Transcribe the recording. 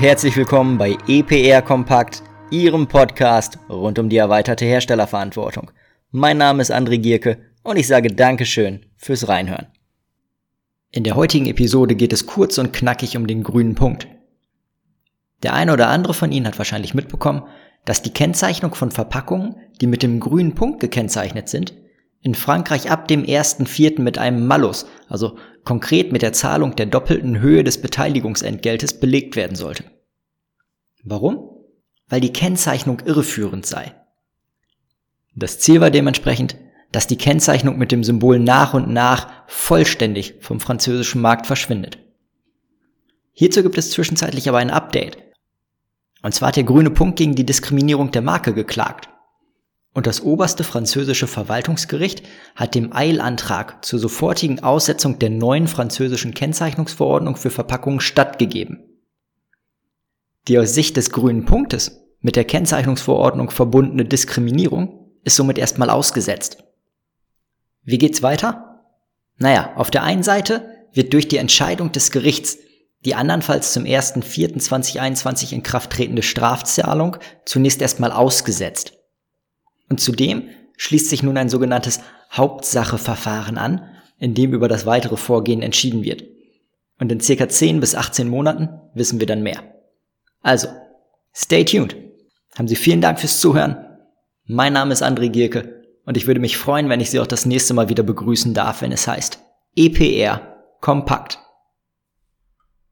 herzlich willkommen bei EPR Kompakt, Ihrem Podcast rund um die erweiterte Herstellerverantwortung. Mein Name ist André Gierke und ich sage Dankeschön fürs Reinhören. In der heutigen Episode geht es kurz und knackig um den grünen Punkt. Der eine oder andere von Ihnen hat wahrscheinlich mitbekommen, dass die Kennzeichnung von Verpackungen, die mit dem grünen Punkt gekennzeichnet sind, in Frankreich ab dem 1.4. mit einem Malus, also konkret mit der Zahlung der doppelten Höhe des Beteiligungsentgeltes belegt werden sollte. Warum? Weil die Kennzeichnung irreführend sei. Das Ziel war dementsprechend, dass die Kennzeichnung mit dem Symbol nach und nach vollständig vom französischen Markt verschwindet. Hierzu gibt es zwischenzeitlich aber ein Update. Und zwar hat der grüne Punkt gegen die Diskriminierung der Marke geklagt. Und das oberste französische Verwaltungsgericht hat dem Eilantrag zur sofortigen Aussetzung der neuen französischen Kennzeichnungsverordnung für Verpackungen stattgegeben. Die aus Sicht des grünen Punktes mit der Kennzeichnungsverordnung verbundene Diskriminierung ist somit erstmal ausgesetzt. Wie geht's weiter? Naja, auf der einen Seite wird durch die Entscheidung des Gerichts die andernfalls zum 1.4.2021 in Kraft tretende Strafzahlung zunächst erstmal ausgesetzt. Und zudem schließt sich nun ein sogenanntes Hauptsacheverfahren an, in dem über das weitere Vorgehen entschieden wird. Und in circa 10 bis 18 Monaten wissen wir dann mehr. Also, stay tuned. Haben Sie vielen Dank fürs Zuhören. Mein Name ist André Gierke und ich würde mich freuen, wenn ich Sie auch das nächste Mal wieder begrüßen darf, wenn es heißt EPR Kompakt.